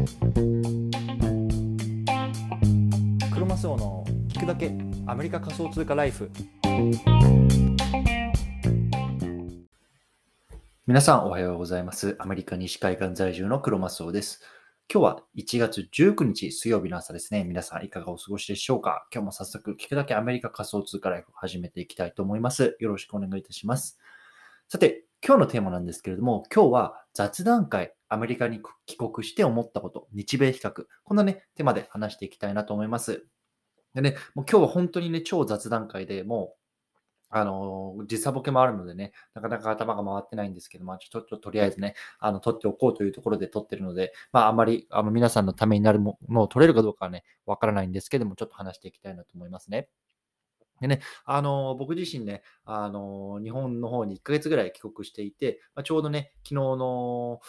クロマスオの聞くだけアメリカ仮想通貨ライフ皆さんおはようございますアメリカ西海岸在住のクロマスオです今日は1月19日水曜日の朝ですね。皆さんいかがお過ごしでしょうか？今日も早速聞くだけアメリカ仮想通貨ライフを始めていきたいと思います。よろしくお願いいたします。さて、今日のテーマなんですけれども、今日は雑談会、アメリカに帰国して思ったこと、日米比較、こんなね、テーマで話していきたいなと思います。でね、もう今日は本当にね、超雑談会でもう、あの時差ボケもあるのでね、なかなか頭が回ってないんですけど、まあ、ちょっととりあえずね、あの、撮っておこうというところで撮ってるので、まあ、あまり、あの、皆さんのためになるものを撮れるかどうかはね、わからないんですけども、ちょっと話していきたいなと思いますね。でね、あの、僕自身ね、あの、日本の方に1ヶ月ぐらい帰国していて、まあ、ちょうどね、昨日の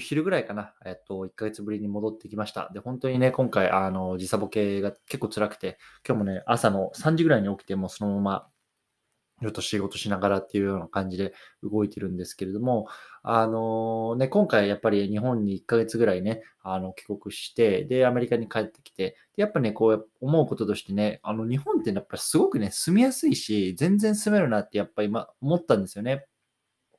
昼ぐらいかな、えっと、1ヶ月ぶりに戻ってきました。で、本当にね、今回、あの、時差ボケが結構辛くて、今日もね、朝の3時ぐらいに起きて、もそのままちょっと仕事しながらっていうような感じで動いてるんですけれども、あのね、今回やっぱり日本に1ヶ月ぐらいね、あの帰国して、で、アメリカに帰ってきて、でやっぱね、こう思うこととしてね、あの日本ってやっぱりすごくね、住みやすいし、全然住めるなってやっぱり今思ったんですよね。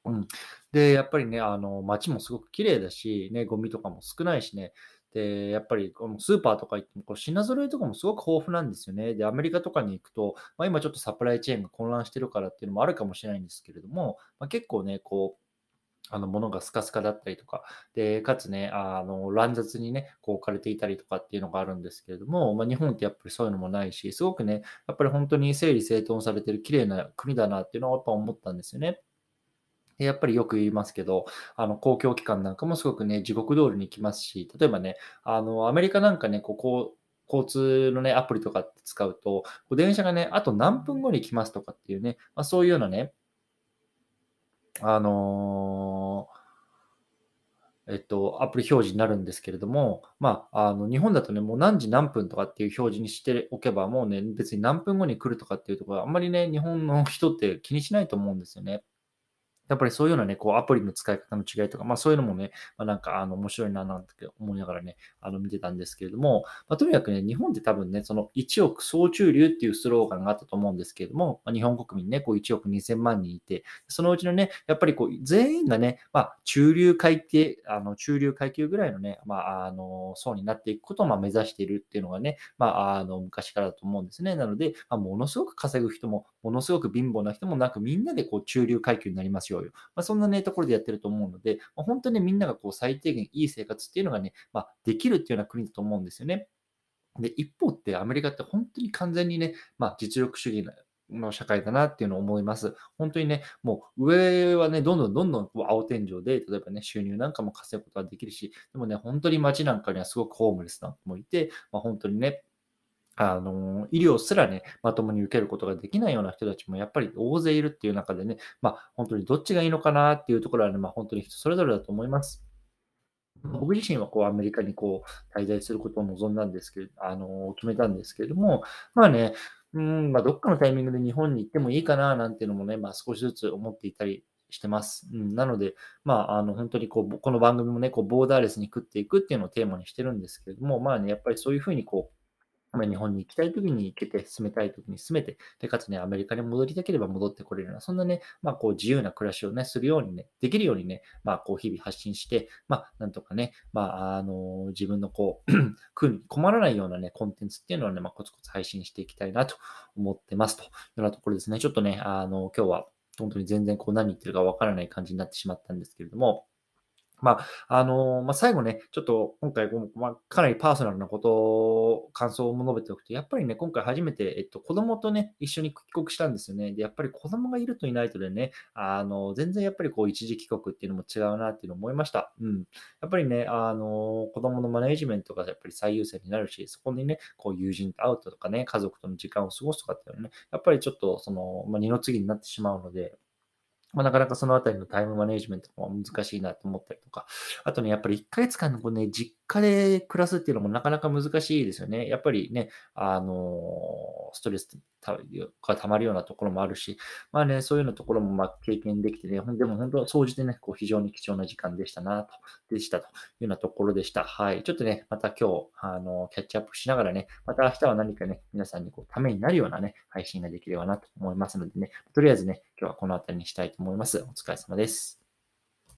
うん。で、やっぱりね、あの街もすごく綺麗だし、ね、ゴミとかも少ないしね、で、やっぱりこのスーパーとか行ってもこう品揃えとかもすごく豊富なんですよね。で、アメリカとかに行くと、まあ、今ちょっとサプライチェーンが混乱してるからっていうのもあるかもしれないんですけれども、まあ、結構ね、こう、あの、物がスカスカだったりとか、で、かつね、あの、乱雑にね、こう置かれていたりとかっていうのがあるんですけれども、まあ、日本ってやっぱりそういうのもないし、すごくね、やっぱり本当に整理整頓されてる綺麗な国だなっていうのはやっぱ思ったんですよね。やっぱりよく言いますけど、あの、公共機関なんかもすごくね、地獄通りに行きますし、例えばね、あの、アメリカなんかね、ここ、交通のね、アプリとか使うと、電車がね、あと何分後に来ますとかっていうね、まあ、そういうようなね、あのー、えっと、アプリ表示になるんですけれども、まあ、あの、日本だとね、もう何時何分とかっていう表示にしておけば、もうね、別に何分後に来るとかっていうところは、あんまりね、日本の人って気にしないと思うんですよね。やっぱりそういうようなね、こうアプリの使い方の違いとか、まあそういうのもね、まあなんかあの面白いななんて思いながらね、あの見てたんですけれども、まあとにかくね、日本って多分ね、その1億総中流っていうスローガンがあったと思うんですけれども、まあ、日本国民ね、こう1億2000万人いて、そのうちのね、やっぱりこう全員がね、まあ中流階級、あの中流階級ぐらいのね、まああの層になっていくことをまあ目指しているっていうのがね、まああの昔からだと思うんですね。なので、まあ、ものすごく稼ぐ人も、ものすごく貧乏な人もなく、みんなでこう中流階級になりますよ。まあ、そんなね、ところでやってると思うので、まあ、本当にみんながこう最低限いい生活っていうのがね、まあ、できるっていうような国だと思うんですよね。で、一方ってアメリカって本当に完全にね、まあ、実力主義の社会だなっていうのを思います。本当にね、もう上はね、どんどんどんどん青天井で、例えばね、収入なんかも稼ぐことができるし、でもね、本当に街なんかにはすごくホームレスな人もいて、まあ、本当にね、あの、医療すらね、まともに受けることができないような人たちもやっぱり大勢いるっていう中でね、まあ、本当にどっちがいいのかなっていうところはね、まあ、本当に人それぞれだと思います。僕自身はこうアメリカにこう滞在することを望んだんですけど、あの、決めたんですけれども、まあね、うん、まあ、どっかのタイミングで日本に行ってもいいかななんていうのもね、まあ、少しずつ思っていたりしてます。うん、なので、まあ、あの、本当にこう、この番組もね、こう、ボーダーレスに食っていくっていうのをテーマにしてるんですけれども、まあね、やっぱりそういうふうにこう、ま日本に行きたい時に行けて、住めたい時に住めて、で、かつね、アメリカに戻りたければ戻ってこれるような、そんなね、まあ、こう、自由な暮らしをね、するようにね、できるようにね、まあ、こう、日々発信して、まあ、なんとかね、まあ、あの、自分のこう に、困らないようなね、コンテンツっていうのをね、まあ、コツコツ配信していきたいなと思ってますというようなところですね。ちょっとね、あの、今日は、本当に全然こう何言ってるかわからない感じになってしまったんですけれども、まあ、あのまあ、最後ね、ちょっと今回、まあ、かなりパーソナルなことを、感想も述べておくと、やっぱりね、今回初めて、えっと、子供とね、一緒に帰国したんですよね。で、やっぱり子供がいるといないとでね、あの、全然やっぱりこう、一時帰国っていうのも違うなっていうのを思いました。うん。やっぱりね、あの、子供のマネージメントがやっぱり最優先になるし、そこにね、こう、友人と会うとかね、家族との時間を過ごすとかっていうのはね、やっぱりちょっと、その、まあ、二の次になってしまうので、まあ、なかなかそのあたりのタイムマネジメントも難しいなと思ったりとか、あとね、やっぱり1ヶ月間のこうね、実家で暮らすっていうのもなかなか難しいですよね。やっぱりね、あの、ストレスが溜まるようなところもあるし、まあね、そういうようなところもま経験できてね、でも本当、総じてね、こう非常に貴重な時間でしたなと、でしたというようなところでした。はい。ちょっとね、また今日、あの、キャッチアップしながらね、また明日は何かね、皆さんにこうためになるようなね、配信ができればなと思いますのでね、とりあえずね、今日はこの辺りにしたいと思います。お疲れ様です。